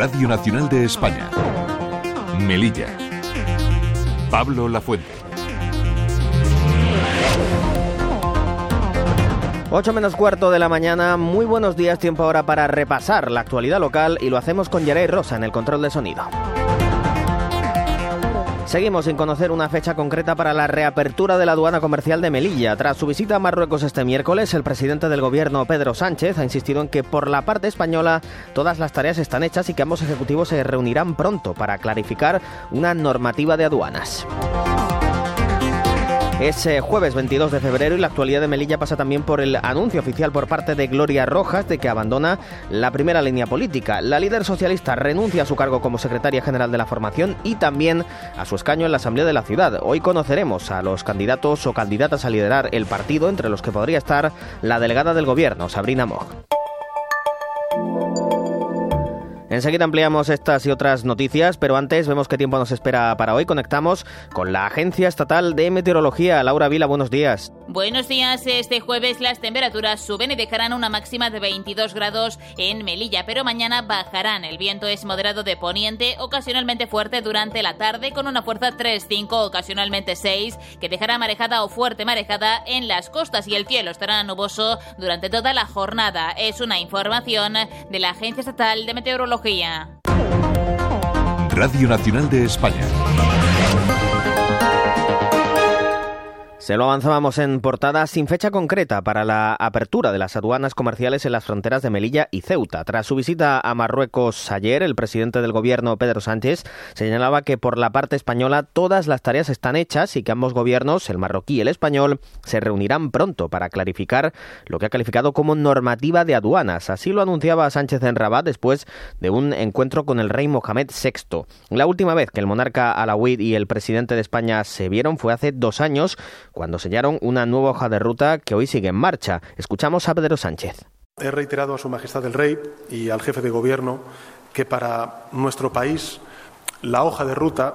Radio Nacional de España. Melilla. Pablo Lafuente. 8 menos cuarto de la mañana, muy buenos días, tiempo ahora para repasar la actualidad local y lo hacemos con Yeray Rosa en el control de sonido. Seguimos sin conocer una fecha concreta para la reapertura de la aduana comercial de Melilla. Tras su visita a Marruecos este miércoles, el presidente del gobierno, Pedro Sánchez, ha insistido en que por la parte española todas las tareas están hechas y que ambos ejecutivos se reunirán pronto para clarificar una normativa de aduanas. Es eh, jueves 22 de febrero y la actualidad de Melilla pasa también por el anuncio oficial por parte de Gloria Rojas de que abandona la primera línea política. La líder socialista renuncia a su cargo como secretaria general de la formación y también a su escaño en la Asamblea de la Ciudad. Hoy conoceremos a los candidatos o candidatas a liderar el partido, entre los que podría estar la delegada del gobierno, Sabrina Moch. Enseguida ampliamos estas y otras noticias, pero antes vemos qué tiempo nos espera para hoy. Conectamos con la Agencia Estatal de Meteorología. Laura Vila, buenos días. Buenos días. Este jueves las temperaturas suben y dejarán una máxima de 22 grados en Melilla, pero mañana bajarán. El viento es moderado de poniente, ocasionalmente fuerte durante la tarde, con una fuerza 3-5, ocasionalmente 6, que dejará marejada o fuerte marejada en las costas y el cielo estará nuboso durante toda la jornada. Es una información de la Agencia Estatal de Meteorología. Radio Nacional de España. Se lo avanzábamos en portada sin fecha concreta para la apertura de las aduanas comerciales en las fronteras de Melilla y Ceuta. Tras su visita a Marruecos ayer, el presidente del gobierno, Pedro Sánchez, señalaba que por la parte española todas las tareas están hechas y que ambos gobiernos, el marroquí y el español, se reunirán pronto para clarificar lo que ha calificado como normativa de aduanas. Así lo anunciaba Sánchez en Rabat después de un encuentro con el rey Mohamed VI. La última vez que el monarca alawí y el presidente de España se vieron fue hace dos años cuando sellaron una nueva hoja de ruta que hoy sigue en marcha. Escuchamos a Pedro Sánchez. He reiterado a Su Majestad el Rey y al jefe de Gobierno que para nuestro país la hoja de ruta,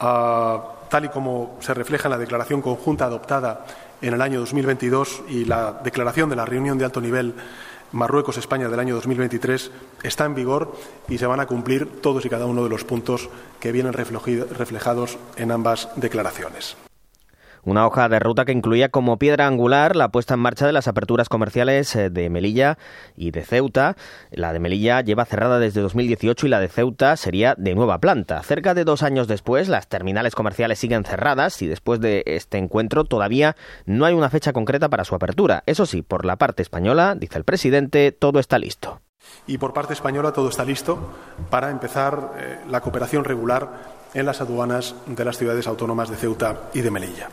ah, tal y como se refleja en la declaración conjunta adoptada en el año 2022 y la declaración de la reunión de alto nivel Marruecos-España del año 2023 está en vigor y se van a cumplir todos y cada uno de los puntos que vienen reflejados en ambas declaraciones. Una hoja de ruta que incluía como piedra angular la puesta en marcha de las aperturas comerciales eh, de Melilla y de Ceuta. La de Melilla lleva cerrada desde 2018 y la de Ceuta sería de nueva planta. Cerca de dos años después, las terminales comerciales siguen cerradas y después de este encuentro todavía no hay una fecha concreta para su apertura. Eso sí, por la parte española, dice el presidente, todo está listo. Y por parte española todo está listo para empezar eh, la cooperación regular en las aduanas de las ciudades autónomas de Ceuta y de Melilla.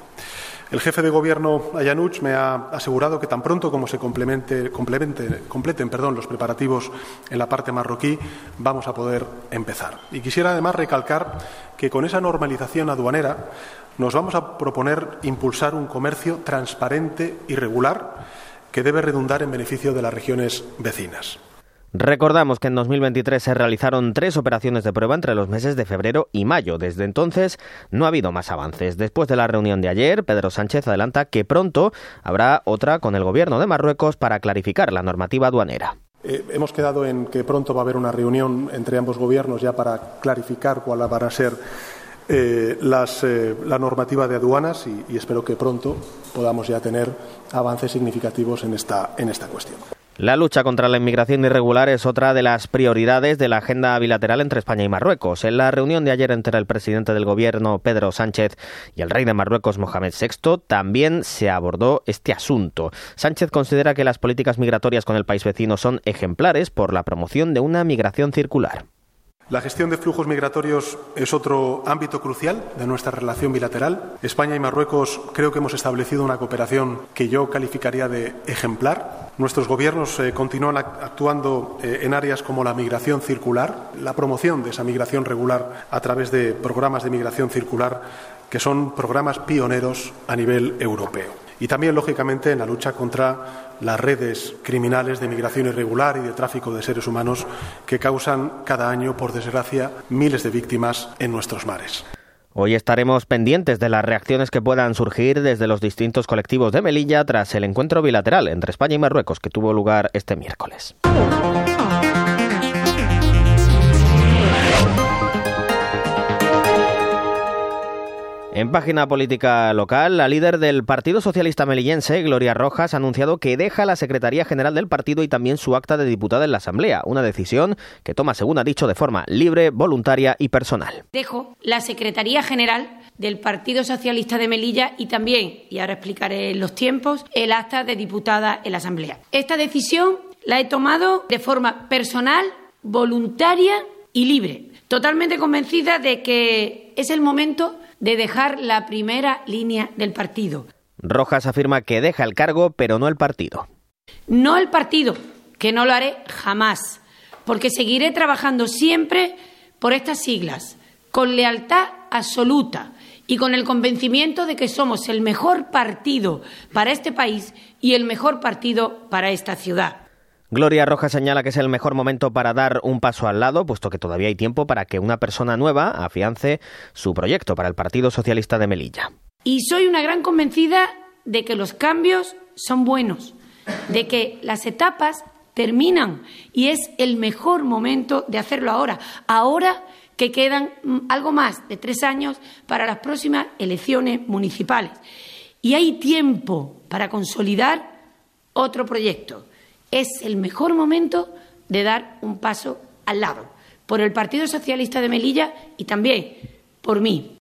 El jefe de gobierno Ayanuch me ha asegurado que tan pronto como se completen perdón, los preparativos en la parte marroquí, vamos a poder empezar. Y quisiera además recalcar que con esa normalización aduanera nos vamos a proponer impulsar un comercio transparente y regular que debe redundar en beneficio de las regiones vecinas. Recordamos que en 2023 se realizaron tres operaciones de prueba entre los meses de febrero y mayo. Desde entonces no ha habido más avances. Después de la reunión de ayer, Pedro Sánchez adelanta que pronto habrá otra con el gobierno de Marruecos para clarificar la normativa aduanera. Eh, hemos quedado en que pronto va a haber una reunión entre ambos gobiernos ya para clarificar cuál va a ser eh, eh, la normativa de aduanas y, espero que pronto podamos ya tener avances significativos en esta cuestión. La lucha contra la inmigración irregular es otra de las prioridades de la agenda bilateral entre España y Marruecos. En la reunión de ayer entre el presidente del gobierno, Pedro Sánchez, y el rey de Marruecos, Mohamed VI, también se abordó este asunto. Sánchez considera que las políticas migratorias con el país vecino son ejemplares por la promoción de una migración circular. La gestión de flujos migratorios es otro ámbito crucial de nuestra relación bilateral. España y Marruecos creo que hemos establecido una cooperación que yo calificaría de ejemplar. Nuestros gobiernos eh, continúan actuando eh, en áreas como la migración circular, la promoción de esa migración regular a través de programas de migración circular que son programas pioneros a nivel europeo. Y también, lógicamente, en la lucha contra las redes criminales de migración irregular y de tráfico de seres humanos que causan cada año, por desgracia, miles de víctimas en nuestros mares. Hoy estaremos pendientes de las reacciones que puedan surgir desde los distintos colectivos de Melilla tras el encuentro bilateral entre España y Marruecos que tuvo lugar este miércoles. En página política local, la líder del Partido Socialista Melillense, Gloria Rojas, ha anunciado que deja la Secretaría General del partido y también su acta de diputada en la Asamblea, una decisión que toma, según ha dicho, de forma libre, voluntaria y personal. Dejo la Secretaría General del Partido Socialista de Melilla y también, y ahora explicaré los tiempos, el acta de diputada en la Asamblea. Esta decisión la he tomado de forma personal, voluntaria y libre, totalmente convencida de que es el momento de dejar la primera línea del partido. Rojas afirma que deja el cargo, pero no el partido. No el partido, que no lo haré jamás, porque seguiré trabajando siempre por estas siglas, con lealtad absoluta y con el convencimiento de que somos el mejor partido para este país y el mejor partido para esta ciudad. Gloria Rojas señala que es el mejor momento para dar un paso al lado, puesto que todavía hay tiempo para que una persona nueva afiance su proyecto para el Partido Socialista de Melilla. Y soy una gran convencida de que los cambios son buenos, de que las etapas terminan y es el mejor momento de hacerlo ahora. Ahora que quedan mm, algo más de tres años para las próximas elecciones municipales. Y hay tiempo para consolidar otro proyecto es el mejor momento de dar un paso al lado, por el Partido Socialista de Melilla y también por mí.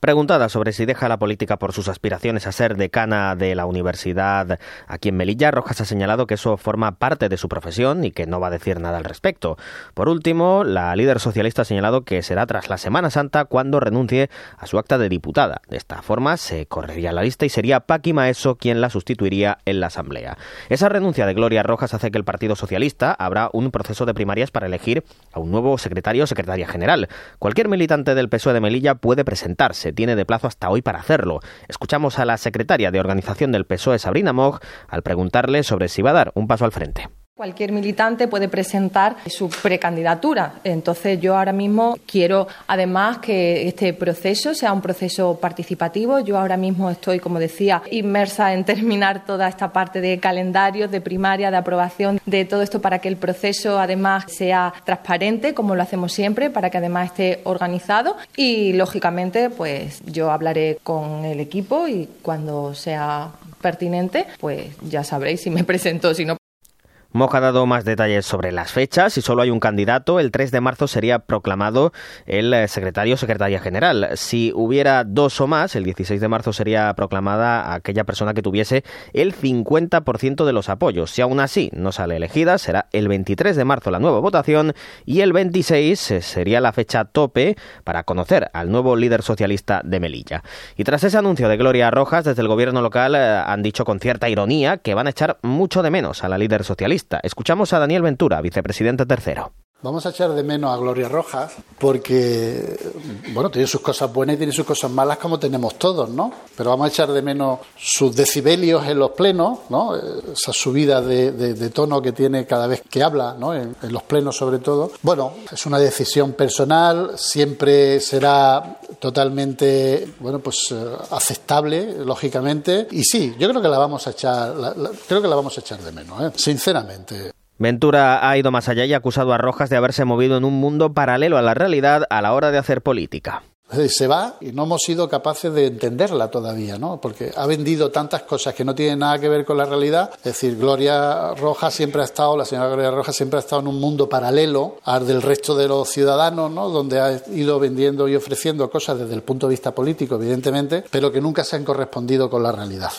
Preguntada sobre si deja la política por sus aspiraciones a ser decana de la universidad aquí en Melilla, Rojas ha señalado que eso forma parte de su profesión y que no va a decir nada al respecto. Por último, la líder socialista ha señalado que será tras la Semana Santa cuando renuncie a su acta de diputada. De esta forma se correría la lista y sería Paqui Maeso quien la sustituiría en la Asamblea. Esa renuncia de Gloria Rojas hace que el Partido Socialista habrá un proceso de primarias para elegir a un nuevo secretario o secretaria general. Cualquier militante del PSOE de Melilla puede presentarse tiene de plazo hasta hoy para hacerlo. Escuchamos a la secretaria de organización del PSOE, Sabrina Mog, al preguntarle sobre si va a dar un paso al frente. Cualquier militante puede presentar su precandidatura. Entonces, yo ahora mismo quiero, además, que este proceso sea un proceso participativo. Yo ahora mismo estoy, como decía, inmersa en terminar toda esta parte de calendarios, de primaria, de aprobación, de todo esto para que el proceso, además, sea transparente, como lo hacemos siempre, para que además esté organizado. Y, lógicamente, pues yo hablaré con el equipo y cuando sea pertinente, pues ya sabréis si me presento, si no, Moja ha dado más detalles sobre las fechas. Si solo hay un candidato, el 3 de marzo sería proclamado el eh, secretario o secretaria general. Si hubiera dos o más, el 16 de marzo sería proclamada aquella persona que tuviese el 50% de los apoyos. Si aún así no sale elegida, será el 23 de marzo la nueva votación y el 26 eh, sería la fecha tope para conocer al nuevo líder socialista de Melilla. Y tras ese anuncio de Gloria Rojas, desde el gobierno local eh, han dicho con cierta ironía que van a echar mucho de menos a la líder socialista Escuchamos a Daniel Ventura, vicepresidente tercero. Vamos a echar de menos a Gloria Rojas porque, bueno, tiene sus cosas buenas y tiene sus cosas malas como tenemos todos, ¿no? Pero vamos a echar de menos sus decibelios en los plenos, ¿no? Esa subida de, tono que tiene cada vez que habla, ¿no? En, en, los plenos sobre todo. Bueno, es una decisión personal, siempre será totalmente, bueno, pues eh, aceptable, lógicamente. Y sí, yo creo que la vamos a echar, creo que la vamos a echar de menos, ¿eh? sinceramente. Ventura ha ido más allá y ha acusado a Rojas de haberse movido en un mundo paralelo a la realidad a la hora de hacer política. Se va y no hemos sido capaces de entenderla todavía, ¿no? Porque ha vendido tantas cosas que no tienen nada que ver con la realidad. Es decir, Gloria Rojas siempre ha estado, la señora Gloria Rojas siempre ha estado en un mundo paralelo al del resto de los ciudadanos, ¿no? Donde ha ido vendiendo y ofreciendo cosas desde el punto de vista político, evidentemente, pero que nunca se han correspondido con la realidad.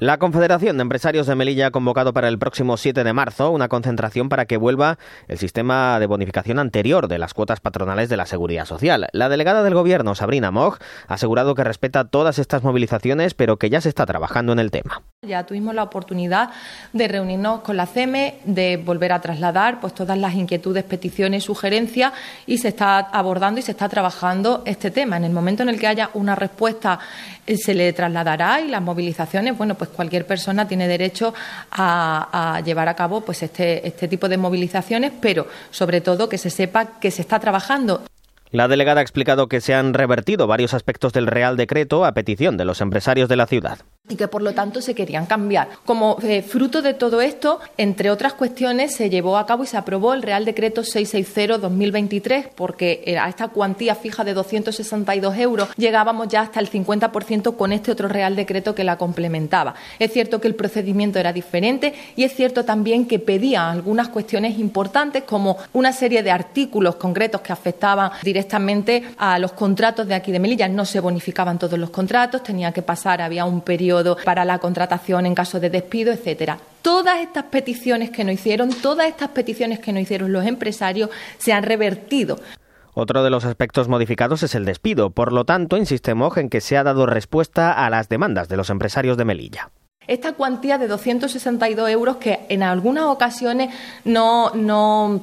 La Confederación de Empresarios de Melilla ha convocado para el próximo 7 de marzo una concentración para que vuelva el sistema de bonificación anterior de las cuotas patronales de la Seguridad Social. La delegada del Gobierno, Sabrina Mog, ha asegurado que respeta todas estas movilizaciones, pero que ya se está trabajando en el tema. Ya tuvimos la oportunidad de reunirnos con la CEME, de volver a trasladar pues todas las inquietudes, peticiones, sugerencias y se está abordando y se está trabajando este tema. En el momento en el que haya una respuesta eh, se le trasladará y las movilizaciones, bueno, pues cualquier persona tiene derecho a, llevar a cabo pues este, este tipo de movilizaciones, pero sobre todo que se sepa que se está trabajando. La delegada ha explicado que se han revertido varios aspectos del Real Decreto a petición de los empresarios de la ciudad. Y que por lo tanto se querían cambiar. Como eh, fruto de todo esto, entre otras cuestiones, se llevó a cabo y se aprobó el Real Decreto 660-2023 porque eh, a esta cuantía fija de 262 euros llegábamos ya hasta el 50% con este otro Real Decreto que la complementaba. Es cierto que el procedimiento era diferente y es cierto también que pedía algunas cuestiones importantes como una serie de artículos concretos que afectaban directamente a los contratos de aquí de Melilla. No se bonificaban todos los contratos, tenía que pasar, había un periodo para la contratación en caso de despido, etcétera. Todas estas peticiones que no hicieron, todas estas peticiones que no hicieron los empresarios se han revertido. Otro de los aspectos modificados es el despido. Por lo tanto, insiste Moj en que se ha dado respuesta a las demandas de los empresarios de Melilla esta cuantía de 262 euros que en algunas ocasiones no, no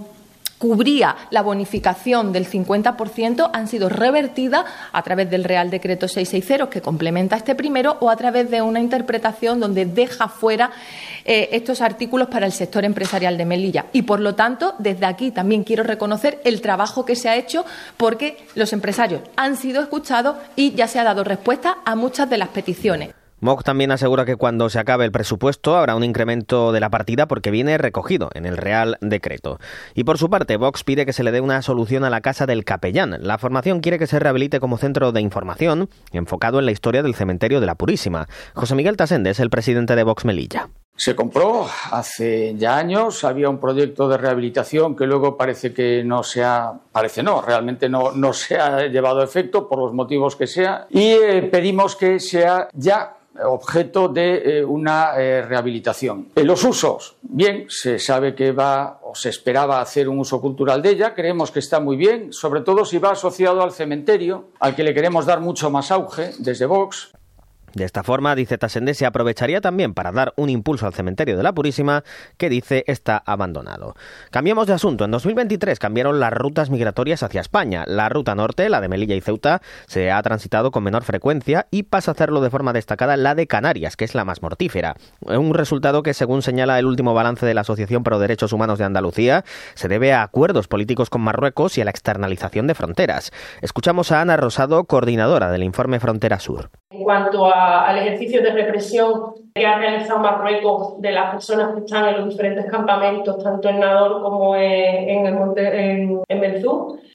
cubría la bonificación del 50% han sido revertidas a través del Real Decreto 660 que complementa este primero o a través de una interpretación donde deja fuera eh, estos artículos para el sector empresarial de Melilla. Y por lo tanto, desde aquí también quiero reconocer el trabajo que se ha hecho porque los empresarios han sido escuchados y ya se ha dado respuesta a muchas de las peticiones. Mog también asegura que cuando se acabe el presupuesto habrá un incremento de la partida porque viene recogido en el Real Decreto. Y por su parte, Vox pide que se le dé una solución a la Casa del Capellán. La formación quiere que se rehabilite como centro de información enfocado en la historia del cementerio de la Purísima. José Miguel Tasende es el presidente de Vox Melilla. Se compró hace ya años, había un proyecto de rehabilitación que luego parece que no se ha, parece no, realmente no, no se ha llevado a efecto por los motivos que sea y eh, pedimos que sea ya objeto de eh, una eh, rehabilitación. Los usos, bien, se sabe que va o se esperaba hacer un uso cultural de ella, creemos que está muy bien, sobre todo si va asociado al cementerio, al que le queremos dar mucho más auge desde Vox. De esta forma, dice Tasende, se aprovecharía también para dar un impulso al cementerio de la Purísima, que dice está abandonado. Cambiamos de asunto. En 2023 cambiaron las rutas migratorias hacia España. La ruta norte, la de Melilla y Ceuta, se ha transitado con menor frecuencia y pasa a hacerlo de forma destacada la de Canarias, que es la más mortífera. Un resultado que, según señala el último balance de la Asociación Pro Derechos Humanos de Andalucía, se debe a acuerdos políticos con Marruecos y a la externalización de fronteras. Escuchamos a Ana Rosado, coordinadora del informe Frontera Sur. En cuanto al ejercicio de represión que ha realizado Marruecos de las personas que están en los diferentes campamentos, tanto en Nador como en, el monte, en,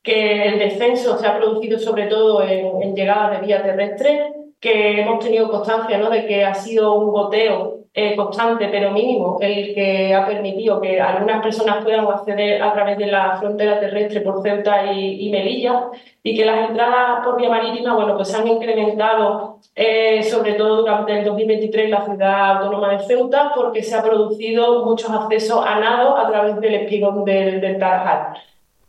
que el descenso se ha producido sobre todo en, en llegadas de vía terrestre, que hemos tenido constancia de que ha sido un goteo eh, constante pero mínimo el que ha permitido que algunas personas puedan acceder a través de la frontera terrestre por Ceuta y, Melilla y que las entradas por vía marítima bueno pues se han incrementado eh, sobre todo durante el 2023 en la ciudad autónoma de Ceuta porque se ha producido muchos accesos a nado a través del espigón del, del Tarajal.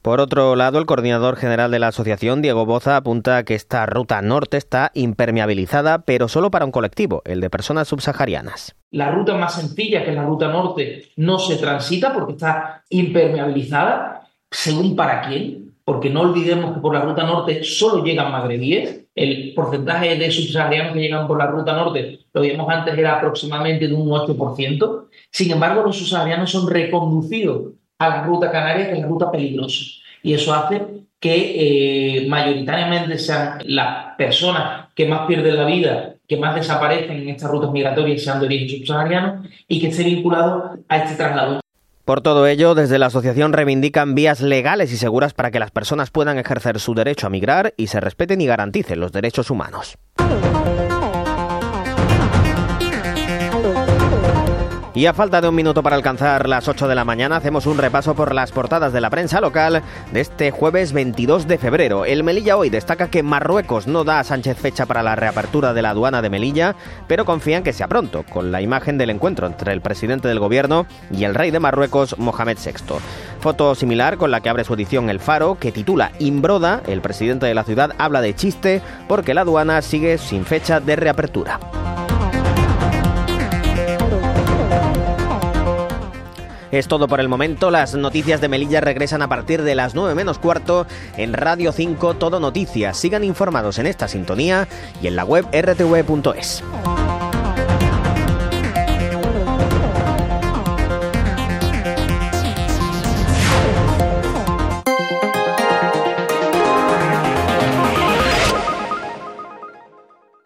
Por otro lado, el coordinador general de la asociación, Diego Boza, apunta que esta ruta norte está impermeabilizada, pero solo para un colectivo, el de personas subsaharianas. La ruta más sencilla, que es la ruta norte, no se transita porque está impermeabilizada, según para quién, porque no olvidemos que por la ruta norte solo llegan magrebíes. El porcentaje de subsaharianos que llegan por la ruta norte, lo vimos antes, era aproximadamente de un 8%. Sin embargo, los subsaharianos son reconducidos a la ruta canaria, que es la ruta peligrosa. Y eso hace que eh, mayoritariamente sean las personas que más pierden la vida, que más desaparecen en estas rutas migratorias, sean de origen subsahariano y que esté vinculado a este traslado. Por todo ello, desde la asociación reivindican vías legales y seguras para que las personas puedan ejercer su derecho a migrar y se respeten y garanticen los derechos humanos. Y a falta de un minuto para alcanzar las 8 de la mañana, hacemos un repaso por las portadas de la prensa local de este jueves 22 de febrero. El Melilla hoy destaca que Marruecos no da a Sánchez fecha para la reapertura de la aduana de Melilla, pero confía en que sea pronto, con la imagen del encuentro entre el presidente del gobierno y el rey de Marruecos, Mohamed VI. Foto similar con la que abre su edición El Faro, que titula Imbroda, el presidente de la ciudad habla de chiste porque la aduana sigue sin fecha de reapertura. Es todo por el momento. Las noticias de Melilla regresan a partir de las 9 menos cuarto en Radio 5 Todo Noticias. Sigan informados en esta sintonía y en la web rtv.es.